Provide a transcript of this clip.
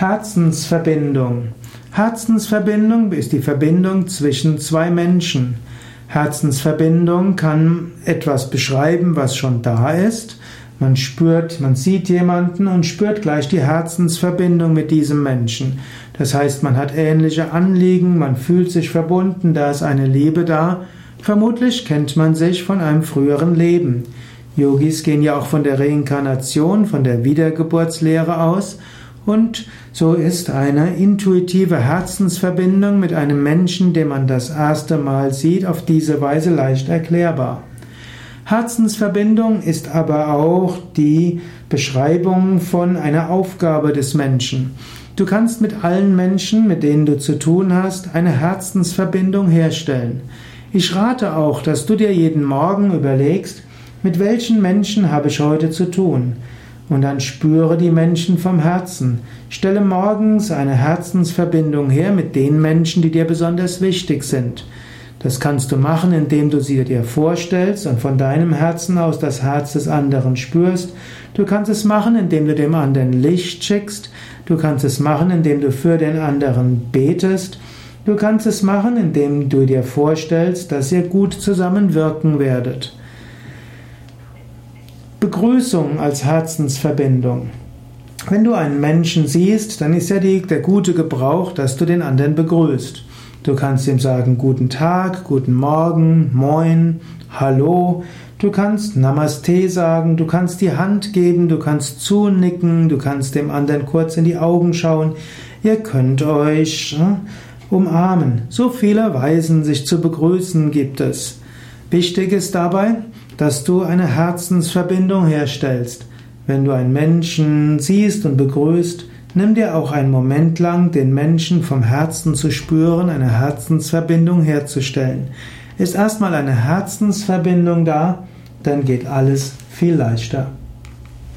Herzensverbindung. Herzensverbindung ist die Verbindung zwischen zwei Menschen. Herzensverbindung kann etwas beschreiben, was schon da ist. Man spürt, man sieht jemanden und spürt gleich die Herzensverbindung mit diesem Menschen. Das heißt, man hat ähnliche Anliegen, man fühlt sich verbunden, da ist eine Liebe da. Vermutlich kennt man sich von einem früheren Leben. Yogis gehen ja auch von der Reinkarnation, von der Wiedergeburtslehre aus und so ist eine intuitive Herzensverbindung mit einem Menschen, den man das erste Mal sieht, auf diese Weise leicht erklärbar. Herzensverbindung ist aber auch die Beschreibung von einer Aufgabe des Menschen. Du kannst mit allen Menschen, mit denen du zu tun hast, eine Herzensverbindung herstellen. Ich rate auch, dass du dir jeden Morgen überlegst, mit welchen Menschen habe ich heute zu tun? Und dann spüre die Menschen vom Herzen. Stelle morgens eine Herzensverbindung her mit den Menschen, die dir besonders wichtig sind. Das kannst du machen, indem du sie dir vorstellst und von deinem Herzen aus das Herz des anderen spürst. Du kannst es machen, indem du dem anderen Licht schickst. Du kannst es machen, indem du für den anderen betest. Du kannst es machen, indem du dir vorstellst, dass ihr gut zusammenwirken werdet. Begrüßung als Herzensverbindung. Wenn du einen Menschen siehst, dann ist ja die, der gute Gebrauch, dass du den anderen begrüßt. Du kannst ihm sagen guten Tag, guten Morgen, moin, hallo. Du kannst Namaste sagen, du kannst die Hand geben, du kannst zunicken, du kannst dem anderen kurz in die Augen schauen. Ihr könnt euch äh, umarmen. So viele Weisen, sich zu begrüßen, gibt es. Wichtig ist dabei, dass du eine Herzensverbindung herstellst. Wenn du einen Menschen siehst und begrüßt, nimm dir auch einen Moment lang, den Menschen vom Herzen zu spüren, eine Herzensverbindung herzustellen. Ist erstmal eine Herzensverbindung da, dann geht alles viel leichter.